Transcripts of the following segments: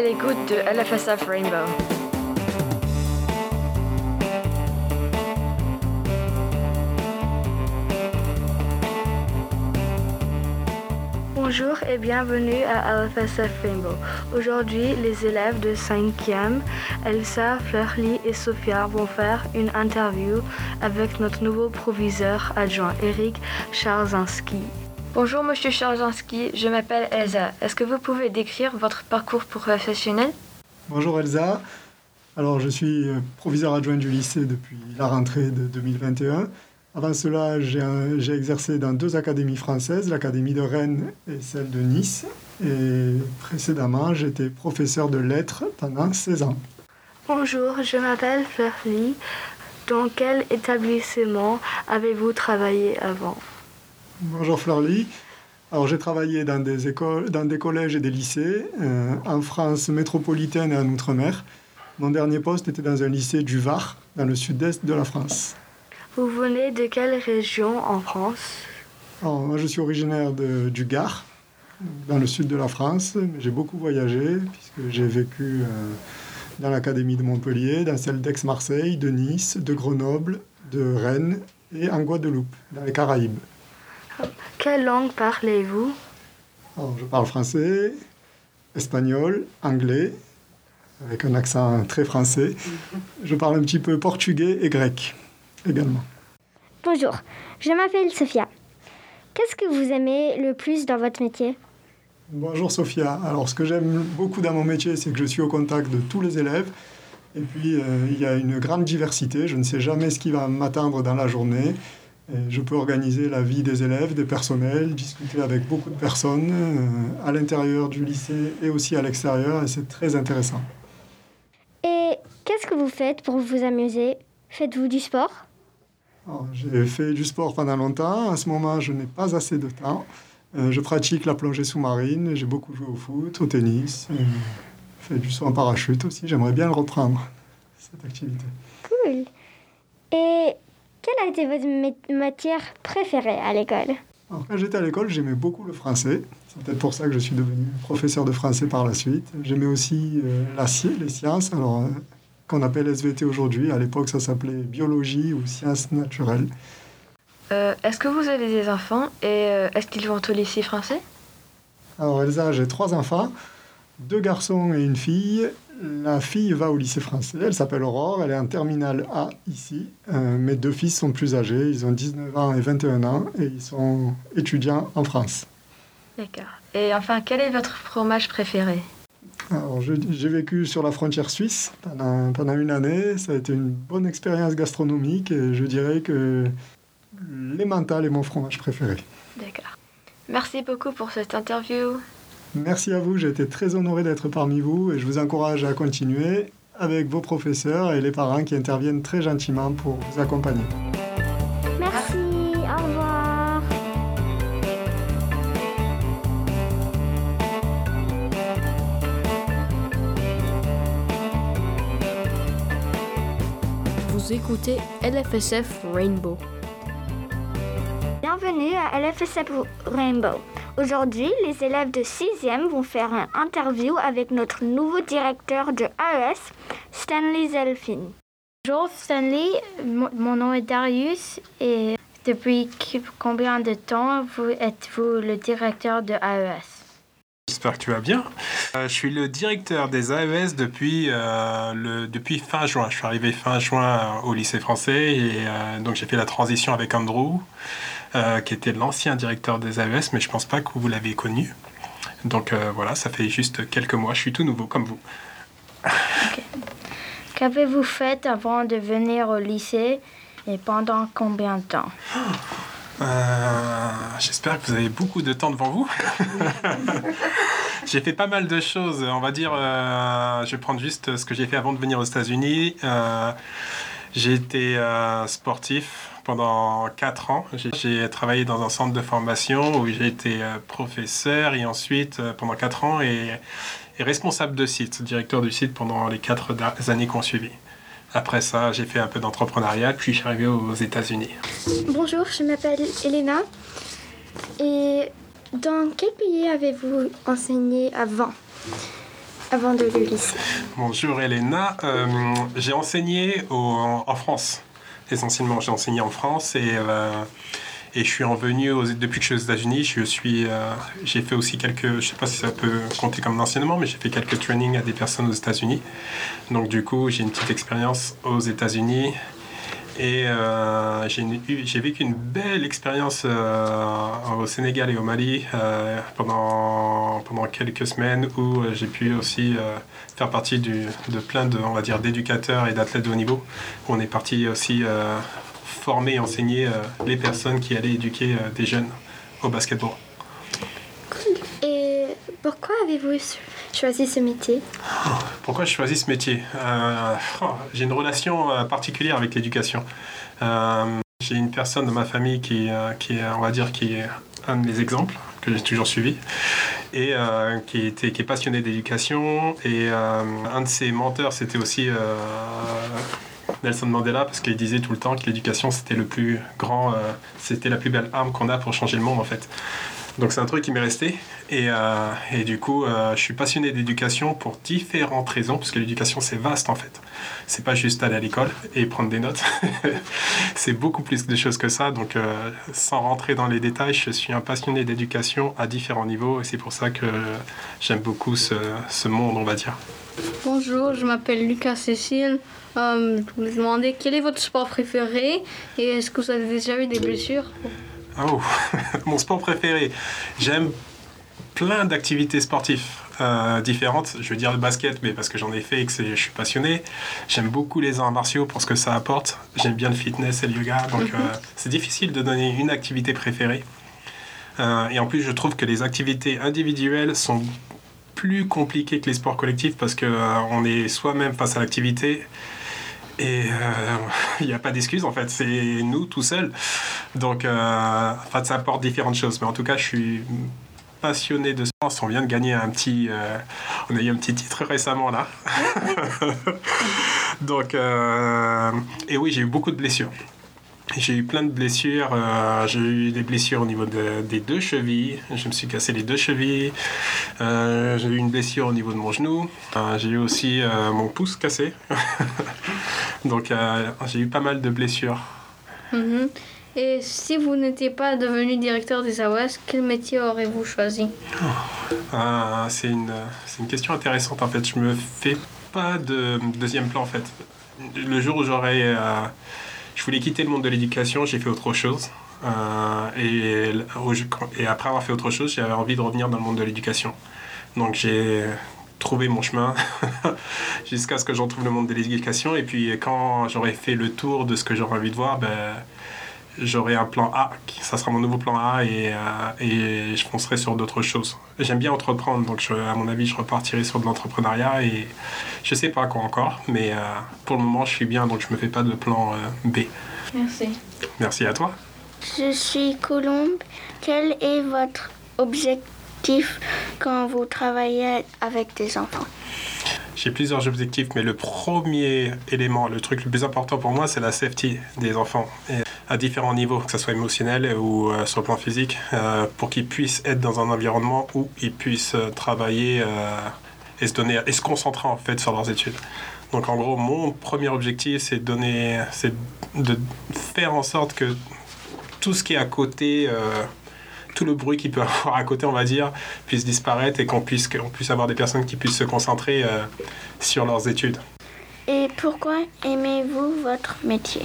de LFSF Rainbow. Bonjour et bienvenue à LFSF Rainbow. Aujourd'hui, les élèves de 5e, Elsa, Fleurly et Sophia vont faire une interview avec notre nouveau proviseur adjoint, Eric Charzinski. Bonjour Monsieur Charzinski, je m'appelle Elsa. Est-ce que vous pouvez décrire votre parcours professionnel? Bonjour Elsa. Alors je suis euh, proviseur adjoint du lycée depuis la rentrée de 2021. Avant cela, j'ai exercé dans deux académies françaises, l'Académie de Rennes et celle de Nice. Et précédemment, j'étais professeur de lettres pendant 16 ans. Bonjour, je m'appelle Fleurly. Dans quel établissement avez-vous travaillé avant? Bonjour Fleurly. Alors j'ai travaillé dans des écoles, dans des collèges et des lycées euh, en France métropolitaine et en Outre-mer. Mon dernier poste était dans un lycée du Var, dans le sud-est de la France. Vous venez de quelle région en France? Moi, je suis originaire de, du Gard, dans le sud de la France. J'ai beaucoup voyagé, puisque j'ai vécu euh, dans l'Académie de Montpellier, dans celle d'Aix-Marseille, de Nice, de Grenoble, de Rennes et en Guadeloupe, dans les Caraïbes. Quelle langue parlez-vous? Je parle français, espagnol, anglais, avec un accent très français. Je parle un petit peu portugais et grec également. Bonjour, je m'appelle Sophia. Qu'est-ce que vous aimez le plus dans votre métier? Bonjour Sophia. Alors ce que j'aime beaucoup dans mon métier, c'est que je suis au contact de tous les élèves. Et puis euh, il y a une grande diversité. Je ne sais jamais ce qui va m'attendre dans la journée. Je peux organiser la vie des élèves, des personnels, discuter avec beaucoup de personnes euh, à l'intérieur du lycée et aussi à l'extérieur. Et c'est très intéressant. Et qu'est-ce que vous faites pour vous amuser? Faites-vous du sport? J'ai fait du sport pendant longtemps. En ce moment, je n'ai pas assez de temps. Euh, je pratique la plongée sous-marine. J'ai beaucoup joué au foot, au tennis. Euh, fait du saut en parachute aussi. J'aimerais bien le reprendre, cette activité. Cool. Et quelle a été votre matière préférée à l'école? Quand j'étais à l'école, j'aimais beaucoup le français. C'est peut-être pour ça que je suis devenu professeur de français par la suite. J'aimais aussi euh, la, les sciences. Alors, qu'on appelle SVT aujourd'hui. À l'époque, ça s'appelait biologie ou sciences naturelles. Euh, est-ce que vous avez des enfants et euh, est-ce qu'ils vont au lycée français? Alors Elsa, j'ai trois enfants, deux garçons et une fille. La fille va au lycée français, elle s'appelle Aurore, elle est en terminale A ici. Euh, mes deux fils sont plus âgés, ils ont 19 ans et 21 ans et ils sont étudiants en France. D'accord. Et enfin, quel est votre fromage préféré? J'ai vécu sur la frontière suisse pendant, pendant, une année. Ça a été une bonne expérience gastronomique et je dirais que les mentales est mon fromage préféré. D'accord. Merci beaucoup pour cette interview. Merci à vous, j'ai été très honoré d'être parmi vous et je vous encourage à continuer avec vos professeurs et les parents qui interviennent très gentiment pour vous accompagner. écoutez LFSF Rainbow. Bienvenue à LFSF Rainbow. Aujourd'hui, les élèves de 6e vont faire une interview avec notre nouveau directeur de AES, Stanley Zelfin. Bonjour Stanley, mon nom est Darius et depuis combien de temps êtes-vous le directeur de AES J'espère que tu vas bien. Euh, je suis le directeur des AES depuis, euh, le, depuis fin juin. Je suis arrivé fin juin au lycée français et euh, donc j'ai fait la transition avec Andrew, qui était l'ancien directeur des AES, mais je pense pas que vous l'avez connu. Donc voilà, ça fait juste quelques mois. Je suis tout nouveau comme vous. Qu'avez-vous fait avant de venir au lycée et pendant combien de temps? Euh, j'espère que vous avez beaucoup de temps devant vous. j'ai fait pas mal de choses. On va dire, euh, je vais prendre juste ce que j'ai fait avant de venir aux États-Unis. Euh, j'ai été sportif pendant 4 ans. J'ai travaillé dans un centre de formation où j'ai été professeur et ensuite pendant 4 ans et, responsable de site, directeur du site pendant les 4 années qu'on suivi. Après ça, j'ai fait un peu d'entrepreneuriat, puis je suis arrivé aux États-Unis. Bonjour, je m'appelle Elena. Et dans quel pays avez-vous enseigné avant? Bonjour Elena, euh, j'ai enseigné en France, essentiellement j'ai enseigné en France et, euh, et je suis revenu depuis que je suis aux États-Unis, euh, j'ai fait aussi quelques, je sais pas si ça peut compter comme enseignement, mais j'ai fait quelques trainings à des personnes aux États-Unis. Donc du coup j'ai une petite expérience aux États-Unis et euh, j'ai vécu une belle expérience euh, au Sénégal et au Mali euh, pendant, quelques semaines où j'ai pu aussi faire partie de plein d'éducateurs et d'athlètes de haut niveau. On est parti aussi former et enseigner les personnes qui allaient éduquer des jeunes au basketball. Pourquoi avez-vous choisi ce métier Pourquoi j'ai choisi ce métier euh, oh, J'ai une relation euh, particulière avec l'éducation. Euh, j'ai une personne de ma famille qui, qui est, on va dire, qui est un de mes exemples que j'ai toujours suivi et qui, était, est passionné d'éducation. Et un de ses menteurs, c'était aussi Nelson Mandela, parce qu'il disait tout le temps que l'éducation, c'était le plus grand, c'était la plus belle arme qu'on a pour changer le monde, en fait. Donc c'est un truc qui m'est resté. Et, euh, et, du coup, euh, je suis passionné d'éducation pour différentes raisons, parce que l'éducation c'est vaste en fait. C'est pas juste aller à l'école et prendre des notes. c'est beaucoup plus de choses que ça. Donc euh, sans rentrer dans les détails, je suis un passionné d'éducation à différents niveaux et c'est pour ça que j'aime beaucoup ce, ce, monde, on va dire. Bonjour, je m'appelle Lucas Cécile. je voulais demander quel est votre sport préféré et est-ce que vous avez déjà eu des blessures? Oh, mon sport préféré. J'aime plein d'activités sportives euh, différentes. Je veux dire le basket, mais parce que j'en ai fait et que je suis passionné. J'aime beaucoup les arts martiaux pour ce que ça apporte. J'aime bien le fitness et le yoga. Donc mhm. euh, c'est difficile de donner une activité préférée. Euh, et en plus, je trouve que les activités individuelles sont plus compliquées que les sports collectifs parce qu'on est soi-même face à l'activité et il n'y a pas d'excuse en fait, c'est nous tout seuls. Donc, euh, ça apporte différentes choses. Mais en tout cas, je suis passionné de sport. On vient de gagner un petit, euh, on a eu un petit titre récemment là. Donc, euh, et oui, j'ai eu beaucoup de blessures. J'ai eu plein de blessures. Euh, j'ai eu des blessures au niveau des deux chevilles. Je me suis cassé les deux chevilles. j'ai eu une blessure au niveau de mon genou. j'ai eu aussi mon pouce cassé. Donc, j'ai eu pas mal de blessures. Mm-hmm. Et si vous n'étiez pas devenu directeur des AOS, quel métier aurez-vous choisi? Ah, C'est une, une, question intéressante en fait. Je me fais pas de deuxième plan en fait. Le jour où j'aurais... Je voulais quitter le monde de l'éducation, j'ai fait autre chose. Euh, et, et après avoir fait autre chose, j'avais envie de revenir dans le monde de l'éducation. Donc j'ai trouvé mon chemin jusqu'à ce que j'en trouve le monde de l'éducation. Et puis quand j'aurais fait le tour de ce que j'aurais envie de voir, ben, j'aurai un plan A, ça sera mon nouveau plan A et, euh, et je foncerai sur d'autres choses. J'aime bien entreprendre, donc à mon avis, je repartirai sur de l'entrepreneuriat et je sais pas quoi encore, mais euh, pour le moment, je suis bien, donc je me fais pas de plan euh, B. Merci. Merci à toi. Je suis Colombe. Quel est votre objectif quand vous travaillez avec des enfants j'ai plusieurs objectifs, mais le premier élément, le truc le plus important pour moi, c'est la safety des enfants. À différents niveaux, que ce soit émotionnel ou euh, sur le plan physique, euh, pour qu'ils puissent être dans un environnement où ils puissent euh, travailler et se donner et se concentrer en fait sur leurs études. Donc en gros, mon premier objectif, c'est de faire en sorte que tout ce qui est à côté tout le bruit qu'il peut avoir à côté, on va dire, puisse disparaître et qu'on puisse, qu'on puisse avoir des personnes qui puissent se concentrer euh, sur leurs études. Et pourquoi aimez-vous votre métier?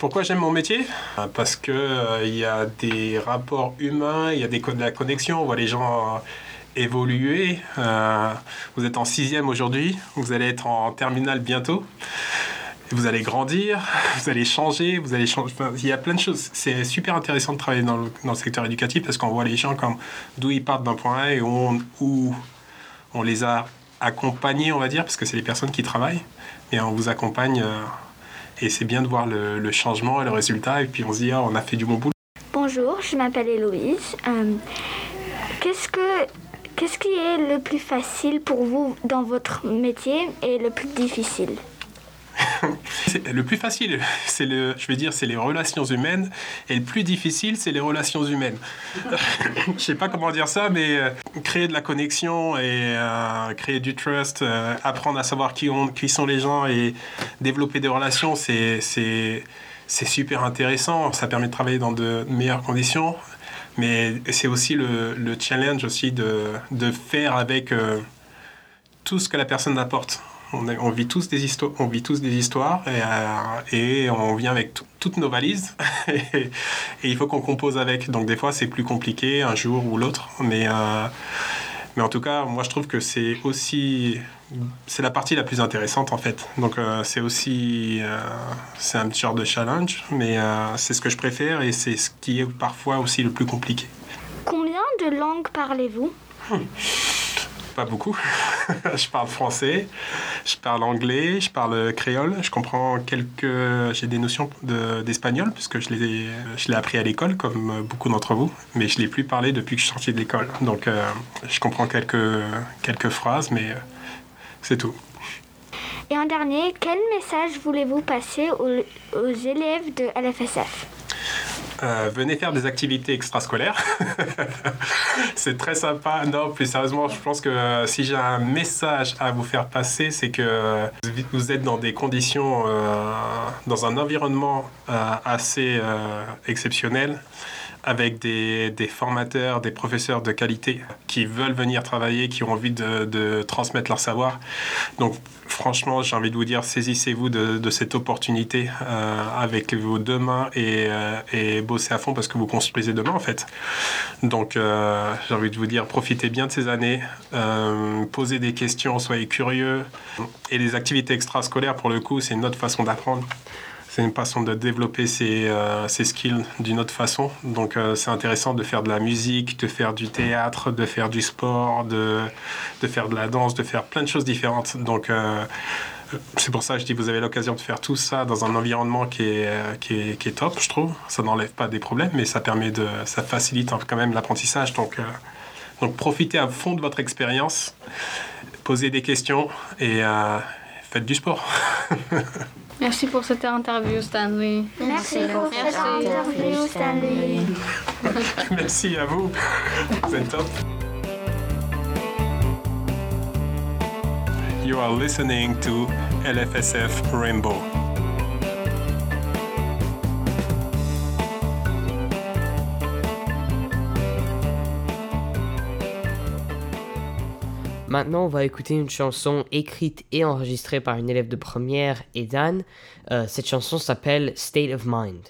Pourquoi j'aime mon métier? Euh, Parce qu'il euh, il y a des rapports humains, il y a des, de la connexion, on voit les gens évoluer. vous êtes en sixième aujourd'hui, vous allez être en terminale bientôt vous allez grandir, vous allez changer, vous allez changer. il y a plein de choses. C'est super intéressant de travailler dans le, dans le secteur éducatif parce qu'on voit les gens comme d'où ils partent d'un point A et où on, où on, les a accompagnés, on va dire, parce que c'est les personnes qui travaillent, et on vous accompagne. Euh, et c'est bien de voir le, changement et le résultat, et puis on se dit, ah, on a fait du bon boulot. Bonjour, je m'appelle Héloïse. Euh, qu'est-ce que Qu'est-ce qui est le plus facile pour vous dans votre métier et le plus difficile? Le plus facile, c'est le, je vais dire, c'est les relations humaines, et le plus difficile, c'est les relations humaines. je sais pas comment dire ça, mais euh, créer de la connexion et euh, créer du trust, euh, apprendre à savoir qui, on, qui sont les gens et développer des relations, c'est, c'est, c'est super intéressant. Ça permet de travailler dans de meilleures conditions, mais c'est aussi le, le challenge aussi de faire avec tout ce que la personne apporte on, vit tous des histoires, on vit tous des histoires et, euh, on vient avec toutes nos valises et, il faut qu'on compose avec. Donc des fois c'est plus compliqué un jour ou l'autre, mais euh, mais en tout cas moi je trouve que c'est aussi c'est la partie la plus intéressante en fait. Donc euh, c'est aussi c'est un genre de challenge, mais c'est ce que je préfère et c'est ce qui est parfois aussi le plus compliqué. Combien de langues parlez-vous? Pas beaucoup. je parle français, je parle anglais, je parle créole, je comprends quelques. J'ai des notions d'espagnol, puisque je l'ai, je appris à l'école, comme beaucoup d'entre vous, mais je ne l'ai plus parlé depuis que je suis sorti de l'école. Donc euh, je comprends quelques, quelques phrases, mais euh, c'est tout. Et en dernier, quel message voulez-vous passer aux, aux élèves de LFSF euh, venez faire des activités extrascolaires. c'est très sympa. Non, plus sérieusement, je pense que euh, si j'ai un message à vous faire passer, c'est que vous êtes dans des conditions, euh, dans un environnement assez exceptionnel avec des, formateurs, des professeurs de qualité qui veulent venir travailler, qui ont envie de, transmettre leur savoir. Donc franchement, j'ai envie de vous dire, saisissez-vous de, cette opportunité euh, avec vos deux mains et, euh, et, bossez à fond parce que vous construisez demain en fait. Donc euh, j'ai envie de vous dire, profitez bien de ces années, posez des questions, soyez curieux. Et les activités extrascolaires, pour le coup, c'est une autre façon d'apprendre c'est une façon de développer ses, euh, skills d'une autre façon. Donc euh, c'est intéressant de faire de la musique, de faire du théâtre, de faire du sport, de, faire de la danse, de faire plein de choses différentes. Donc euh, c'est pour ça que je dis vous avez l'occasion de faire tout ça dans un environnement qui est, top, je trouve. Ça n'enlève pas des problèmes, mais ça permet de, ça facilite quand même l'apprentissage. Donc profitez à fond de votre expérience, posez des questions et faites du sport. Merci pour cette interview, Stanley. Merci, pour cette interview, Stanley. Merci à vous. Vous êtes top. You are listening to LFSF Rainbow. Maintenant, on va écouter une chanson écrite et enregistrée par une élève de première et Dan. Euh, cette chanson s'appelle State of Mind.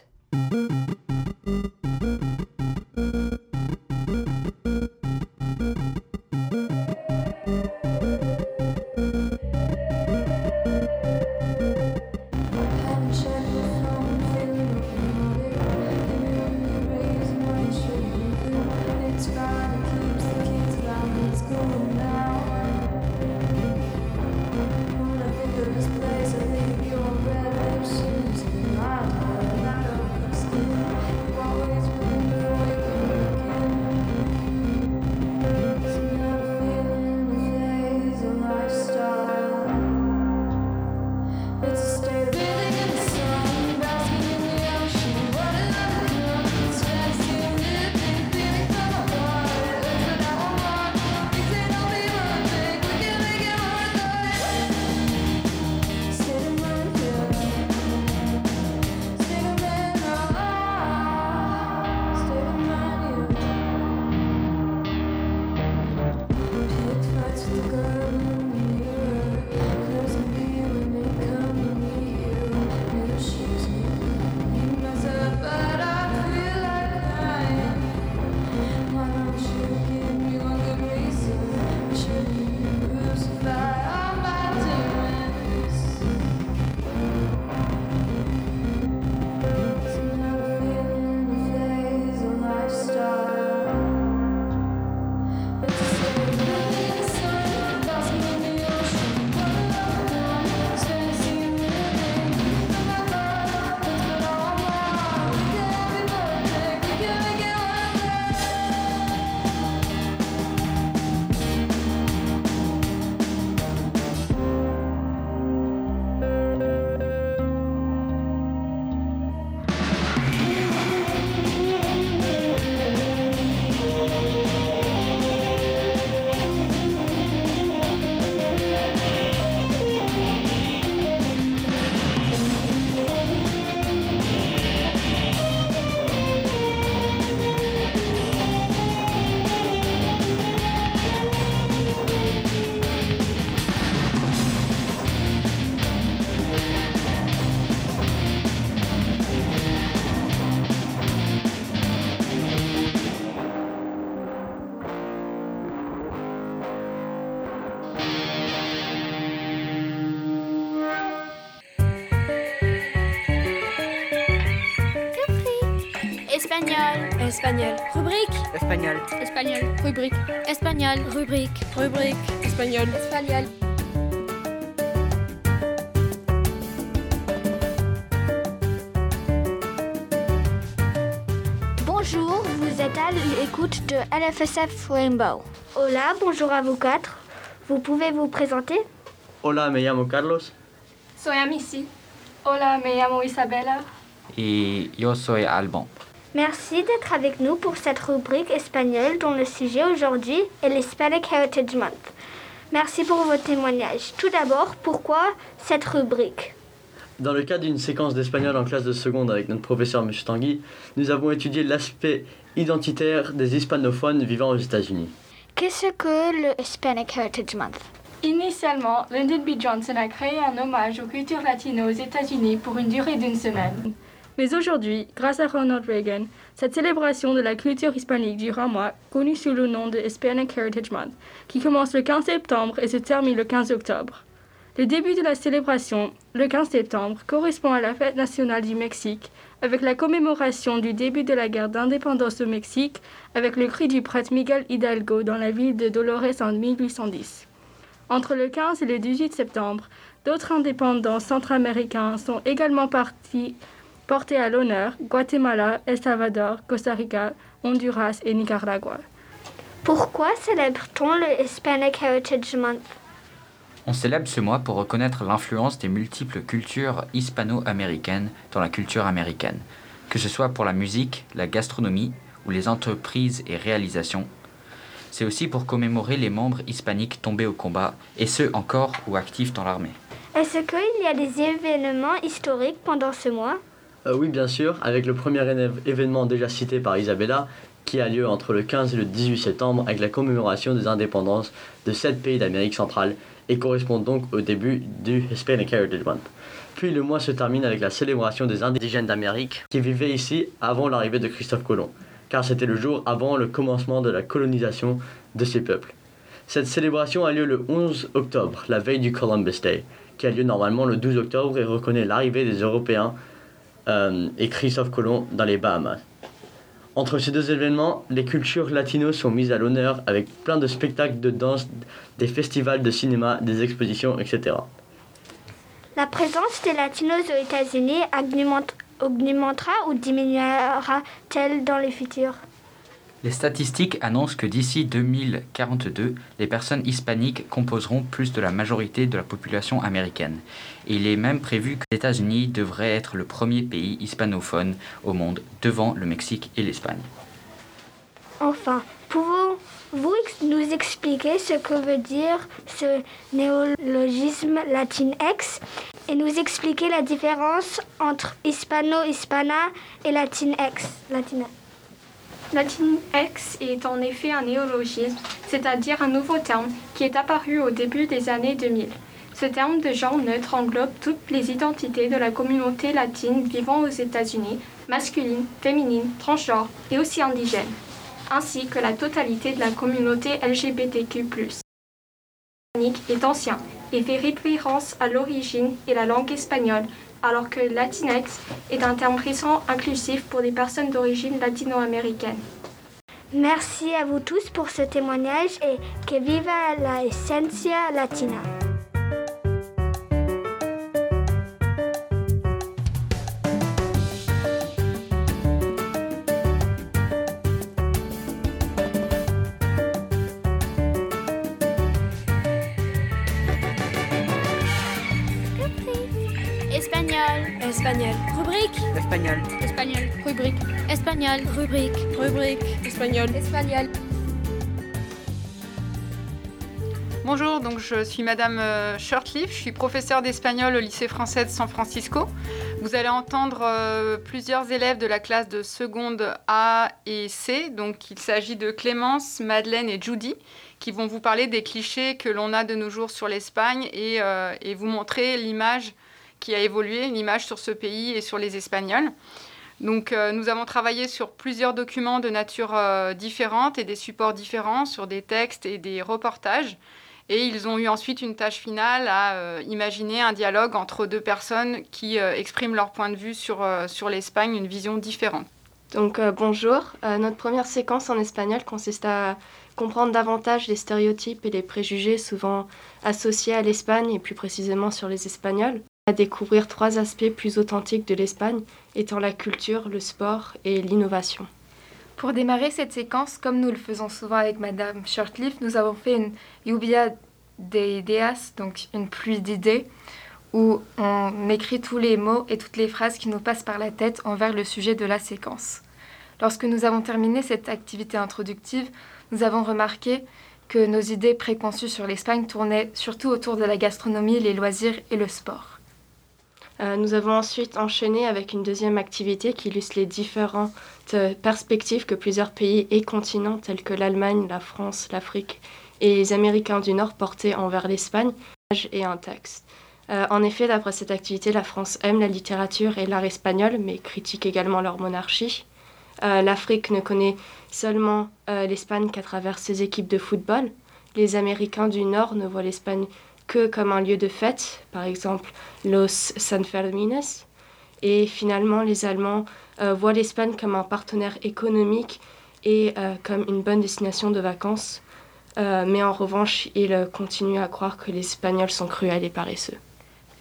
Espagnol. Rubrique. Espagnol. Espagnol. Rubrique. Espagnol. Rubrique. Rubrique. Espagnol. Espagnol. Bonjour, vous êtes à l'écoute de LFSF Rainbow. Hola, bonjour à vous quatre. Vous pouvez vous présenter? Hola, me llamo Carlos. Soy Amici. Hola, me llamo Isabella. Y yo soy Alban. Merci d'être avec nous pour cette rubrique espagnole dont le sujet aujourd'hui est l'Hispanic Heritage Month. Merci pour vos témoignages. Tout d'abord, pourquoi cette rubrique? Dans le cadre d'une séquence d'espagnol en classe de seconde avec notre professeur M. Tanguy, nous avons étudié l'aspect identitaire des hispanophones vivant aux États-Unis. Qu'est-ce que le Hispanic Heritage Month? Initialement, Lyndon B. Johnson a créé un hommage aux cultures latines aux États-Unis pour une durée d'une semaine. Mais aujourd'hui, grâce à Ronald Reagan, cette célébration de la culture hispanique dure un mois, connu sous le nom de Hispanic Heritage Month, qui commence le 15 septembre et se termine le 15 octobre. Le début de la célébration, le 15 septembre, correspond à la fête nationale du Mexique, avec la commémoration du début de la guerre d'indépendance au Mexique, avec le cri du prêtre Miguel Hidalgo dans la ville de Dolores en 1810. Entre le 15 et le 18 septembre, d'autres indépendants centra-américains sont également partis portés à l'honneur Guatemala, El Salvador, Costa Rica, Honduras et Nicaragua. Pourquoi célèbre-t-on le Hispanic Heritage Month? On célèbre ce mois pour reconnaître l'influence des multiples cultures hispano-américaines dans la culture américaine, que ce soit pour la musique, la gastronomie ou les entreprises et réalisations. C'est aussi pour commémorer les membres hispaniques tombés au combat, et ceux encore ou actifs dans l'armée. Est-ce qu'il y a des événements historiques pendant ce mois? Oui, bien sûr, avec le premier éne- événement déjà cité par Isabella, qui a lieu entre le 15 et le 18 septembre avec la commémoration des indépendances de sept pays d'Amérique centrale et correspond donc au début du Hispanic Heritage Month. Puis le mois se termine avec la célébration des indigènes d'Amérique qui vivaient ici avant l'arrivée de Christophe Colomb, car c'était le jour avant le commencement de la colonisation de ces peuples. Cette célébration a lieu le 11 octobre, la veille du Columbus Day, qui a lieu normalement le 12 octobre et reconnaît l'arrivée des Européens euh, et Christophe Colomb dans les Bahamas. Entre ces deux événements, les cultures latinos sont mises à l'honneur avec plein de spectacles de danse, des festivals de cinéma, des expositions, etc. La présence des Latinos aux États-Unis augmente- augmentera ou diminuera-t-elle dans le futur Les statistiques annoncent que d'ici 2042, les personnes hispaniques composeront plus de la majorité de la population américaine. Il est même prévu que les États-Unis devraient être le premier pays hispanophone au monde, devant le Mexique et l'Espagne. Enfin, pouvez-vous nous expliquer ce que veut dire ce néologisme latinx et nous expliquer la différence entre hispano-hispana et latinx latina Latinx est en effet un néologisme, c'est-à-dire un nouveau terme qui est apparu au début des années 2000. Ce terme de genre neutre englobe toutes les identités de la communauté latine vivant aux États-Unis, masculine, féminine, transgenre et aussi indigène, ainsi que la totalité de la communauté LGBTQ+. est ancien et fait référence à l'origine et la langue espagnole, alors que Latinx est un terme récent inclusif pour des personnes d'origine latino-américaine. Merci à vous tous pour ce témoignage et que viva la esencia latina. Espagnol. Espagnol. Rubrique? Espagnol. Espagnol. Rubrique. Espagnol. Rubrique. Rubrique. Espagnol. Espagnol. Bonjour, donc je suis Madame euh, Shirtleaf, je suis professeure d'espagnol au lycée français de San Francisco. Vous allez entendre euh, plusieurs élèves de la classe de seconde A et C, donc il s'agit de Clémence, Madeleine et Judy, qui vont vous parler des clichés que l'on a de nos jours sur l'Espagne et, euh, et vous montrer l'image qui a évolué, l'image sur ce pays et sur les Espagnols. Donc, euh, nous avons travaillé sur plusieurs documents de nature euh, différente et des supports différents, sur des textes et des reportages. Et ils ont eu ensuite une tâche finale à euh, imaginer un dialogue entre deux personnes qui expriment leur point de vue sur, sur l'Espagne, une vision différente. Donc bonjour, notre première séquence en espagnol consiste à comprendre davantage les stéréotypes et les préjugés souvent associés à l'Espagne et plus précisément sur les Espagnols, à découvrir trois aspects plus authentiques de l'Espagne, étant la culture, le sport et l'innovation. Pour démarrer cette séquence, comme nous le faisons souvent avec Madame Shortleaf, nous avons fait une lluvia de ideas, donc une pluie d'idées, où on écrit tous les mots et toutes les phrases qui nous passent par la tête envers le sujet de la séquence. Lorsque nous avons terminé cette activité introductive, nous avons remarqué que nos idées préconçues sur l'Espagne tournaient surtout autour de la gastronomie, les loisirs et le sport. Euh, nous avons ensuite enchaîné avec une deuxième activité qui illustre les différentes perspectives que plusieurs pays et continents tels que l'Allemagne, la France, l'Afrique et les Américains du Nord portaient envers l'Espagne, et un texte. Euh, en effet, d'après cette activité, la France aime la littérature et l'art espagnol, mais critique également leur monarchie. Euh, L'Afrique ne connaît seulement l'Espagne qu'à travers ses équipes de football. Les Américains du Nord ne voient l'Espagne que comme un lieu de fête, par exemple Los Sanfermines. Et finalement, les Allemands euh, voient l'Espagne comme un partenaire économique et euh, comme une bonne destination de vacances. Euh, mais en revanche, ils continuent à croire que les Espagnols sont cruels et paresseux.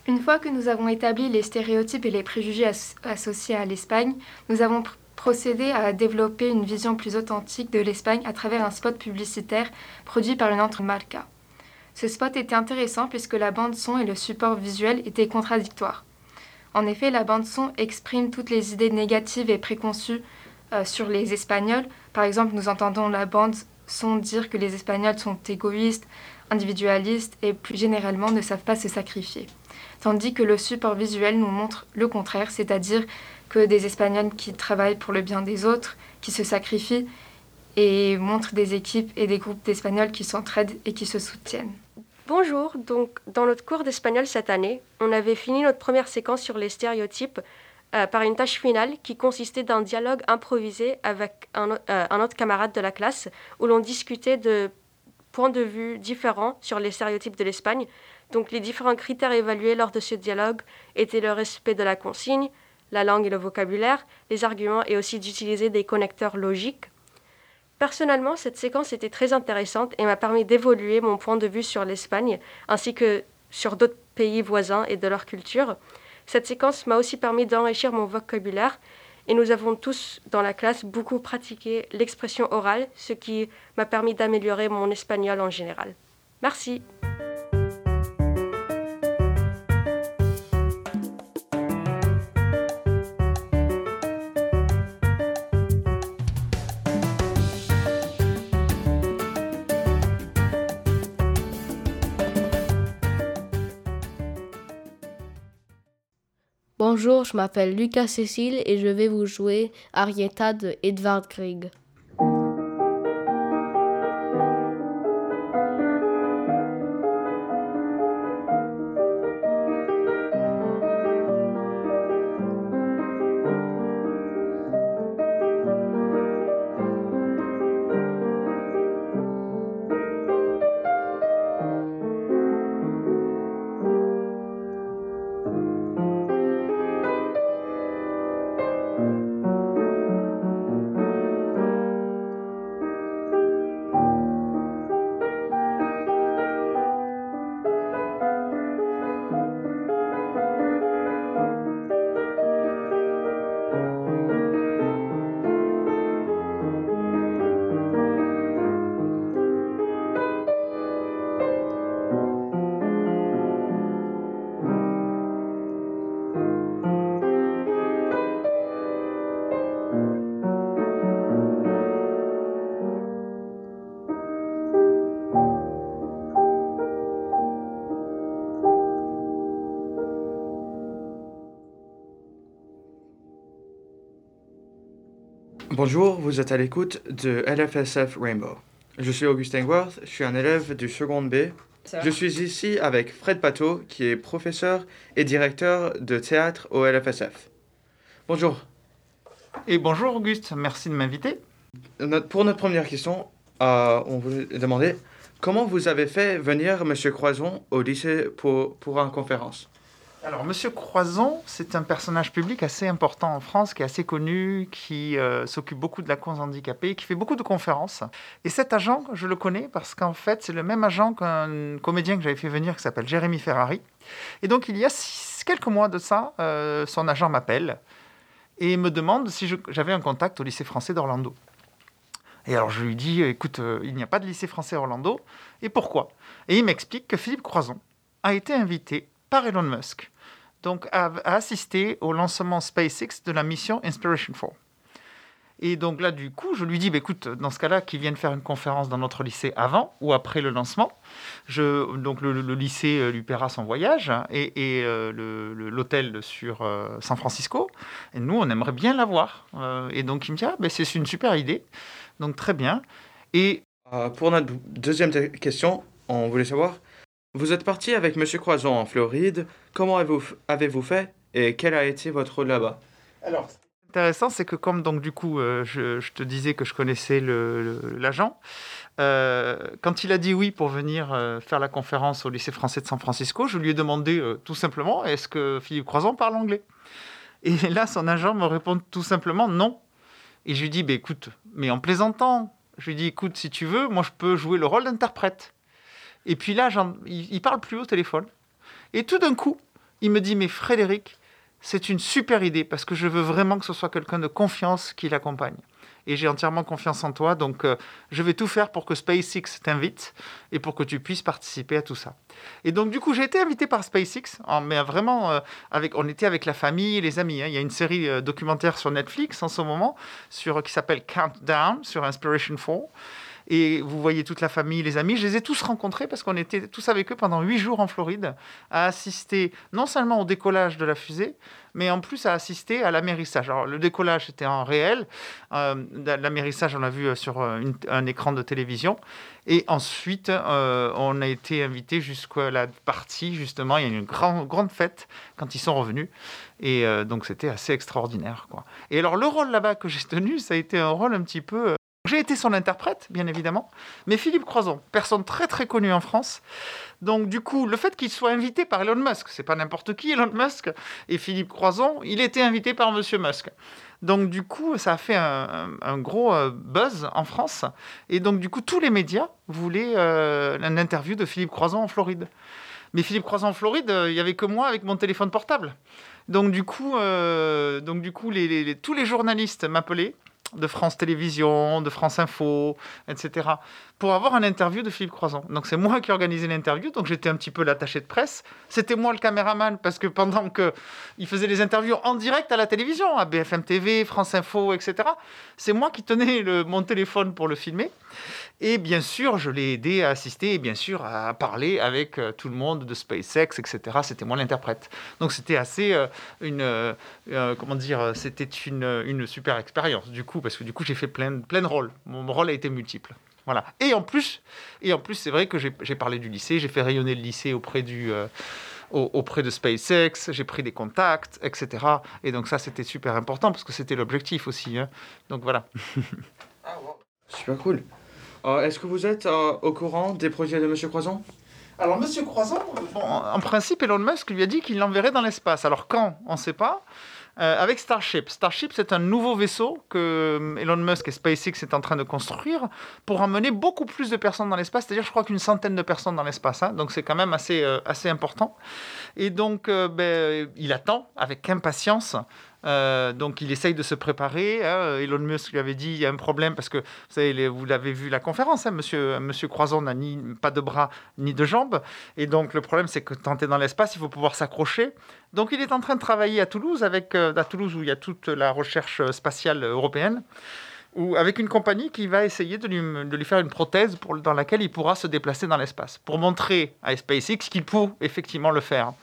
Une fois que nous avons établi les stéréotypes et les préjugés associés à l'Espagne, nous avons procédé à développer une vision plus authentique de l'Espagne à travers un spot publicitaire produit par une entreprise Marca. Ce spot était intéressant puisque la bande son et le support visuel étaient contradictoires. En effet, la bande son exprime toutes les idées négatives et préconçues euh, sur les Espagnols. Par exemple, nous entendons la bande son dire que les Espagnols sont égoïstes, individualistes et plus généralement ne savent pas se sacrifier. Tandis que le support visuel nous montre le contraire, c'est-à-dire que des Espagnols qui travaillent pour le bien des autres, qui se sacrifient et montrent des équipes et des groupes d'Espagnols qui s'entraident et qui se soutiennent. Bonjour, donc dans notre cours d'espagnol cette année, on avait fini notre première séquence sur les stéréotypes euh, par une tâche finale qui consistait d'un dialogue improvisé avec un, euh, un, autre camarade de la classe où l'on discutait de points de vue différents sur les stéréotypes de l'Espagne. Donc les différents critères évalués lors de ce dialogue étaient le respect de la consigne, la langue et le vocabulaire, les arguments et aussi d'utiliser des connecteurs logiques Personnellement, cette séquence était très intéressante et m'a permis d'évoluer mon point de vue sur l'Espagne ainsi que sur d'autres pays voisins et de leur culture. Cette séquence m'a aussi permis d'enrichir mon vocabulaire et nous avons tous dans la classe beaucoup pratiqué l'expression orale, ce qui m'a permis d'améliorer mon espagnol en général. Merci. Bonjour, je m'appelle Lucas Cécile et je vais vous jouer Arietta de Edvard Grieg. Bonjour, vous êtes à l'écoute de LFSF Rainbow. Je suis Augustin Worth, je suis un élève du seconde B. Je suis ici avec Fred Pateau, qui est professeur et directeur de théâtre au LFSF. Bonjour. Et bonjour Auguste, merci de m'inviter. Pour notre première question, euh, on voulait demander comment vous avez fait venir M. Croison au lycée pour, pour une conférence? Alors, Monsieur Croison, c'est un personnage public assez important en France, qui est assez connu, qui euh, s'occupe beaucoup de la cause handicapée, qui fait beaucoup de conférences. Et cet agent, je le connais parce qu'en fait, c'est le même agent qu'un comédien que j'avais fait venir qui s'appelle Jérémy Ferrari. Et donc, il y a quelques mois de ça, euh, son agent m'appelle et me demande si j'avais un contact au lycée français d'Orlando. Et alors je lui dis, écoute, euh, il n'y a pas de lycée français Orlando, et pourquoi? Et il m'explique que Philippe Croison a été invité par Elon Musk donc, a, assisté au lancement SpaceX de la mission Inspiration 4. Et donc là, du coup, je lui dis, bah, écoute, dans ce cas-là, qu'il vienne faire une conférence dans notre lycée avant ou après le lancement. Donc le, lycée euh, lui paiera son voyage et, euh, l'hôtel sur euh, San Francisco. Et nous, on aimerait bien l'avoir. et donc il me dit, ah, ben, c'est une super idée. Donc très bien. Et pour notre deuxième question, on voulait savoir, vous êtes parti avec Monsieur Croison en Floride. Comment avez-vous fait et quel a été votre rôle là-bas? Alors, intéressant, c'est que comme donc du coup, euh, je, te disais que je connaissais l'agent, euh, quand il a dit oui pour venir euh, faire la conférence au lycée français de San Francisco, je lui ai demandé tout simplement est-ce que Philippe Croison parle anglais? Et là, son agent me répond tout simplement non. Et je lui dis bah, écoute, mais en plaisantant, je lui dis écoute, si tu veux, moi je peux jouer le rôle d'interprète. Et puis là, il, il parle plus au téléphone. Et tout d'un coup, il me dit, mais Frédéric, c'est une super idée parce que je veux vraiment que ce soit quelqu'un de confiance qui l'accompagne. Et j'ai entièrement confiance en toi, donc euh, je vais tout faire pour que SpaceX t'invite et pour que tu puisses participer à tout ça. Et donc du coup, j'ai été invité par SpaceX, mais vraiment, euh, on était avec la famille les amis. Hein. Il y a une série euh, documentaire sur Netflix en ce moment qui s'appelle Countdown sur Inspiration 4 et vous voyez toute la famille, les amis. Je les ai tous rencontrés parce qu'on était tous avec eux pendant huit jours en Floride à assister non seulement au décollage de la fusée, mais en plus à assister à l'amérissage. Alors le décollage était en réel, euh, l'amérissage on l'a vu euh, sur euh, un écran de télévision, et ensuite on a été invité jusqu'à la partie justement, il y a eu une grande, grande fête quand ils sont revenus, et donc c'était assez extraordinaire. Quoi. Et alors le rôle là-bas que j'ai tenu, ça a été un rôle un petit peu j'ai été son interprète, bien évidemment, mais Philippe Croison, personne très très connue en France. Donc du coup, le fait qu'il soit invité par Elon Musk, c'est pas n'importe qui Elon Musk, et Philippe Croison, il était invité par Monsieur Musk. Donc du coup, ça a fait un, gros euh, buzz en France, et donc du coup, tous les médias voulaient euh, une interview de Philippe Croison en Floride. Mais Philippe Croison en Floride, euh, il n'y avait que moi avec mon téléphone portable. Donc du coup, donc, du coup tous les journalistes m'appelaient de France Télévisions, de France Info, etc pour avoir un interview de Philippe Croison. Donc c'est moi qui organisé l'interview, donc j'étais un petit peu l'attaché de presse. C'était moi le caméraman parce que pendant que il faisait les interviews en direct à la télévision, à BFM TV, France Info, etc. C'est moi qui tenais mon téléphone pour le filmer. Et bien sûr, je l'ai aidé à assister et bien sûr à parler avec euh, tout le monde de SpaceX, etc. C'était moi l'interprète. Donc c'était assez euh, une, euh, comment dire, c'était une, une super expérience du coup parce que du coup j'ai fait plein, plein de rôles. Mon rôle a été multiple. Voilà. Et en plus, et en plus, c'est vrai que j'ai parlé du lycée, j'ai fait rayonner le lycée auprès du euh, auprès de SpaceX, j'ai pris des contacts, etc. Et donc ça, c'était super important parce que c'était l'objectif aussi. Hein. Donc voilà. super cool. Euh, est-ce que vous êtes euh, au courant des projets de Monsieur Croison? Alors, Monsieur Croison, en principe, Elon Musk lui a dit qu'il l'enverrait dans l'espace. Alors, quand? On ne sait pas. Euh, avec Starship. Starship, c'est un nouveau vaisseau que Elon Musk et SpaceX est en train de construire pour emmener beaucoup plus de personnes dans l'espace, c'est-à-dire je crois qu'une centaine de personnes dans l'espace. Hein. donc c'est quand même assez, assez important. Et donc ben, il attend avec impatience euh, donc il essaye de se préparer. Hein. Elon Musk lui avait dit il y a un problème parce que vous l'avez vu la conférence, hein, monsieur, monsieur n'a ni pas de bras ni de jambes. Et donc le problème c'est que es dans l'espace, il faut pouvoir s'accrocher. Donc il est en train de travailler à Toulouse, avec, euh, à Toulouse où il y a toute la recherche spatiale européenne ou avec une compagnie qui va essayer de lui, faire une prothèse dans laquelle il pourra se déplacer dans l'espace, pour montrer à SpaceX qu'il peut effectivement le faire.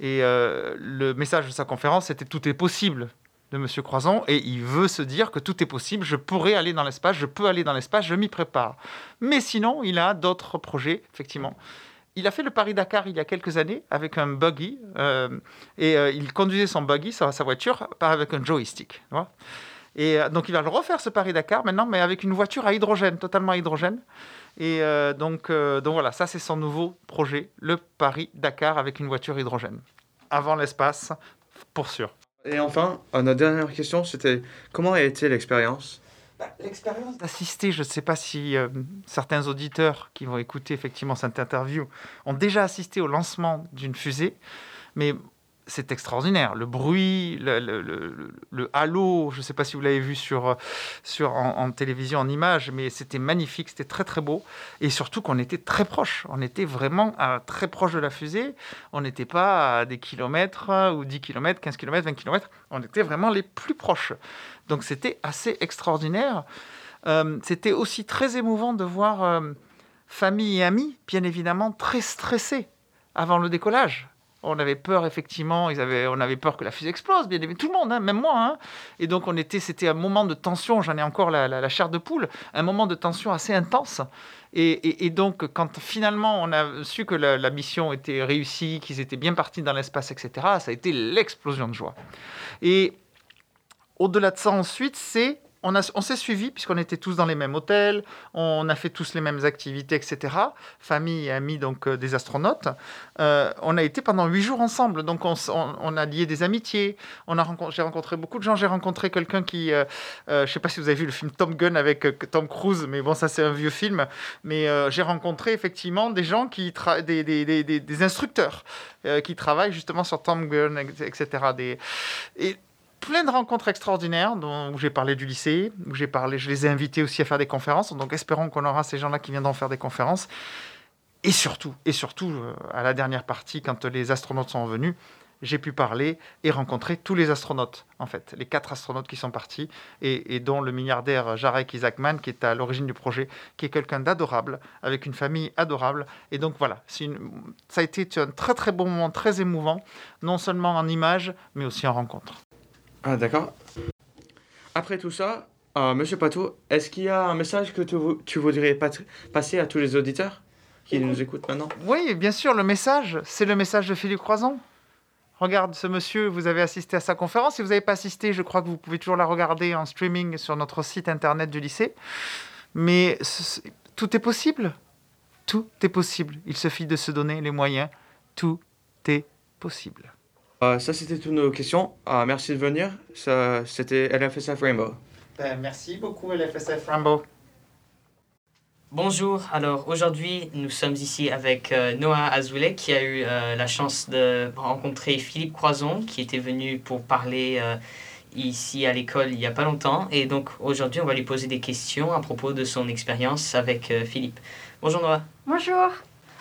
Et euh, le message de sa conférence, c'était tout est possible de M. Croison, et il veut se dire que tout est possible, je pourrais aller dans l'espace, je peux aller dans l'espace, je m'y prépare. Mais sinon, il a d'autres projets, effectivement. Il a fait le Paris-Dakar il y a quelques années avec un buggy, euh, et euh, il conduisait son buggy, sa voiture, avec un joystick. Et donc il va le refaire ce Paris-Dakar maintenant, mais avec une voiture à hydrogène, totalement à hydrogène. Et donc, donc voilà, ça c'est son nouveau projet, le Paris-Dakar avec une voiture hydrogène. avant l'espace, pour sûr. Et enfin, notre dernière question, c'était comment a été l'expérience? Bah, L'expérience d'assister, je ne sais pas si euh, certains auditeurs qui vont écouter effectivement cette interview ont déjà assisté au lancement d'une fusée, mais c'est extraordinaire. Le bruit, le, halo, je ne sais pas si vous l'avez vu sur, sur, en, télévision, en image, mais c'était magnifique, c'était très très beau. Et surtout qu'on était très proche. On était vraiment très proche de la fusée. On n'était pas à des kilomètres ou 10 kilomètres, 15 kilomètres, 20 kilomètres. On était vraiment les plus proches. Donc c'était assez extraordinaire. Euh, c'était aussi très émouvant de voir euh, famille et amis, bien évidemment, très stressés avant le décollage on avait peur effectivement, ils avaient, on avait peur que la fusée explose, bien tout le monde, hein, même moi. Hein. Et donc on était, c'était un moment de tension. J'en ai encore la, chair de poule, un moment de tension assez intense. Et, donc quand finalement on a su que la, mission était réussie, qu'ils étaient bien partis dans l'espace, etc. Ça a été l'explosion de joie. Et au-delà de ça ensuite, c'est on, s'est suivis puisqu'on était tous dans les mêmes hôtels, on a fait tous les mêmes activités, etc. Famille et amis donc euh, des astronautes. Euh, on a été pendant huit jours ensemble, donc on, a lié des amitiés. J'ai rencontré beaucoup de gens. J'ai rencontré quelqu'un qui, euh, je ne sais pas si vous avez vu le film Tom Gun avec Tom Cruise, mais bon ça c'est un vieux film. Mais j'ai rencontré effectivement des gens qui des, instructeurs qui travaillent justement sur Tom Gun, etc. Et plein de rencontres extraordinaires dont, où j'ai parlé du lycée, où j'ai parlé, je les ai invités aussi à faire des conférences. Donc espérons qu'on aura ces gens-là qui viendront faire des conférences. Et surtout, et surtout, euh, à la dernière partie, quand les astronautes sont venus, j'ai pu parler et rencontrer tous les astronautes, en fait, les quatre astronautes qui sont partis, et, dont le milliardaire Jarek Isaacman, qui est à l'origine du projet, qui est quelqu'un d'adorable, avec une famille adorable. Et donc voilà, ça a été un très très bon moment, très émouvant, non seulement en images, mais aussi en rencontre. Ah, d'accord. Après tout ça, euh, Monsieur Patou, est-ce qu'il y a un message que tu, tu voudrais passer à tous les auditeurs qui nous écoutent maintenant? Oui, bien sûr, le message, c'est le message de Philippe Croison. Regarde ce monsieur, vous avez assisté à sa conférence. Si vous n'avez pas assisté, je crois que vous pouvez toujours la regarder en streaming sur notre site internet du lycée. Mais tout est possible. Tout est possible. Il suffit de se donner les moyens. Tout est possible. Euh, ça, c'était toutes nos questions. Euh, merci de venir. Ça, c'était LFSF Rainbow. Ben, merci beaucoup, LFSF Rainbow. Bonjour, alors aujourd'hui nous sommes ici avec euh, Noah Azoulay qui a eu la chance de rencontrer Philippe Croison qui était venu pour parler ici à l'école il n'y a pas longtemps et donc aujourd'hui on va lui poser des questions à propos de son expérience avec Philippe. Bonjour Noah. Bonjour.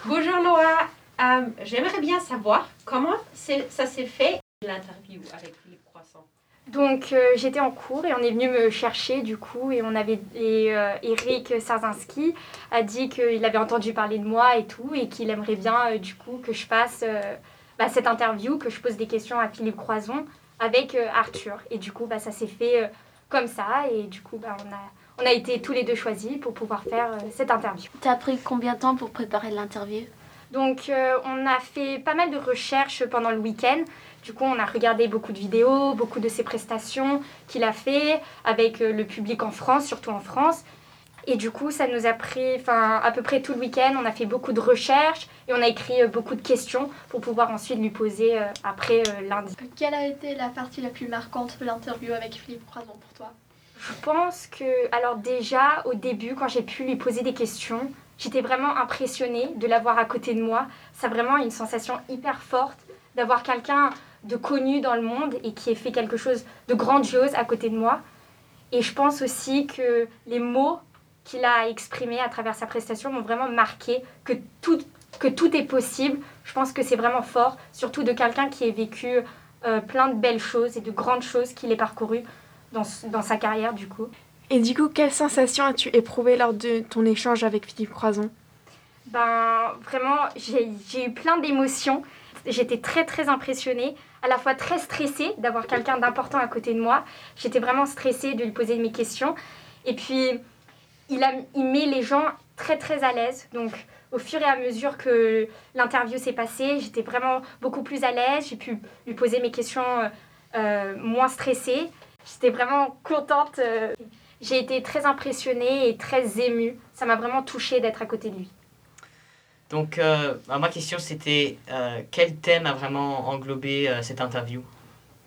Bonjour Noah. Euh, j'aimerais bien savoir comment ça s'est fait l'interview avec Philippe Croissant. Donc euh, j'étais en cours et on est venu me chercher du coup et on avait et euh, Eric Sarzinski a dit qu'il avait entendu parler de moi et tout et qu'il aimerait bien du coup que je fasse bah, cette interview, que je pose des questions à Philippe Croison avec Arthur et du coup bah, ça s'est fait comme ça et du coup bah, on a on a été tous les deux choisis pour pouvoir faire cette interview. T'as pris combien de temps pour préparer l'interview? Donc euh, on a fait pas mal de recherches pendant le week-end. Du coup, on a regardé beaucoup de vidéos, beaucoup de ses prestations qu'il a fait avec euh, le public en France, surtout en France. Et du coup, ça nous a pris enfin, à peu près tout le week-end. On a fait beaucoup de recherches et on a écrit euh, beaucoup de questions pour pouvoir ensuite lui poser après lundi. Quelle a été la partie la plus marquante de l'interview avec Philippe Croison pour toi? Je pense que, alors déjà, au début, quand j'ai pu lui poser des questions, J'étais vraiment impressionnée de l'avoir à côté de moi. C'est vraiment une sensation hyper forte d'avoir quelqu'un de connu dans le monde et qui ait fait quelque chose de grandiose à côté de moi. Et je pense aussi que les mots qu'il a exprimés à travers sa prestation m'ont vraiment marqué, que tout, que tout est possible. Je pense que c'est vraiment fort, surtout de quelqu'un qui ait vécu euh, plein de belles choses et de grandes choses qu'il ait parcourues dans, dans sa carrière du coup. Et du coup, quelle sensation as-tu éprouvé lors de ton échange avec Philippe Croison Ben, vraiment, j'ai eu plein d'émotions. J'étais très, très impressionnée, à la fois très stressée d'avoir quelqu'un d'important à côté de moi. J'étais vraiment stressée de lui poser mes questions. Et puis, il, met les gens très, très à l'aise. Donc, au fur et à mesure que l'interview s'est passée, j'étais vraiment beaucoup plus à l'aise. J'ai pu lui poser mes questions euh, moins stressée. J'étais vraiment contente. Euh, j'ai été très impressionnée et très émue. Ça m'a vraiment touchée d'être à côté de lui. Donc, euh, bah, ma question c'était euh, quel thème a vraiment englobé euh, cette interview?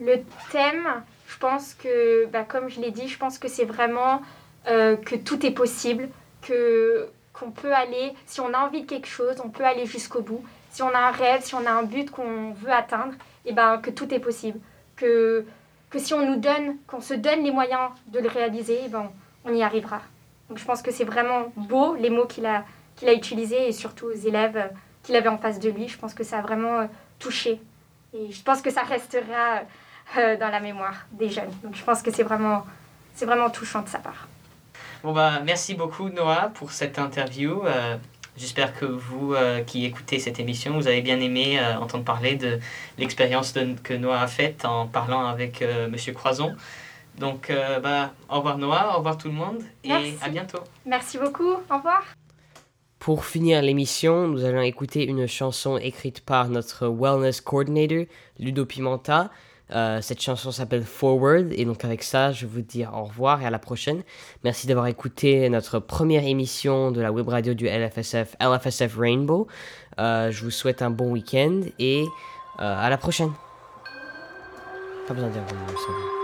Le thème, je pense que, bah, comme je l'ai dit, je pense que c'est vraiment que tout est possible, que qu'on peut aller, si on a envie de quelque chose, on peut aller jusqu'au bout. Si on a un rêve, si on a un but qu'on veut atteindre, et ben que tout est possible. Que, que si on nous donne, qu'on se donne les moyens de le réaliser, eh ben on y arrivera. Donc je pense que c'est vraiment beau les mots qu'il a, qu'il a utilisés et surtout aux élèves euh, qu'il avait en face de lui. Je pense que ça a vraiment euh, touché. Et je pense que ça restera euh, dans la mémoire des jeunes. Donc je pense que c'est vraiment, c'est vraiment touchant de sa part. Bon bah merci beaucoup Noah pour cette interview. J'espère que vous euh, qui écoutez cette émission, vous avez bien aimé euh, entendre parler de l'expérience que Noah a faite en parlant avec euh, Monsieur Croison. Donc euh, bah au revoir Noah, au revoir tout le monde et Merci. à bientôt. Merci beaucoup. Au revoir. Pour finir l'émission, nous allons écouter une chanson écrite par notre wellness coordinator, Ludo Pimenta. Euh, cette chanson s'appelle Forward, et donc avec ça, je vous dis au revoir et à la prochaine. Merci d'avoir écouté notre première émission de la web radio du LFSF, LFSF Rainbow. Euh, je vous souhaite un bon week-end et euh, à la prochaine. Pas besoin de dire.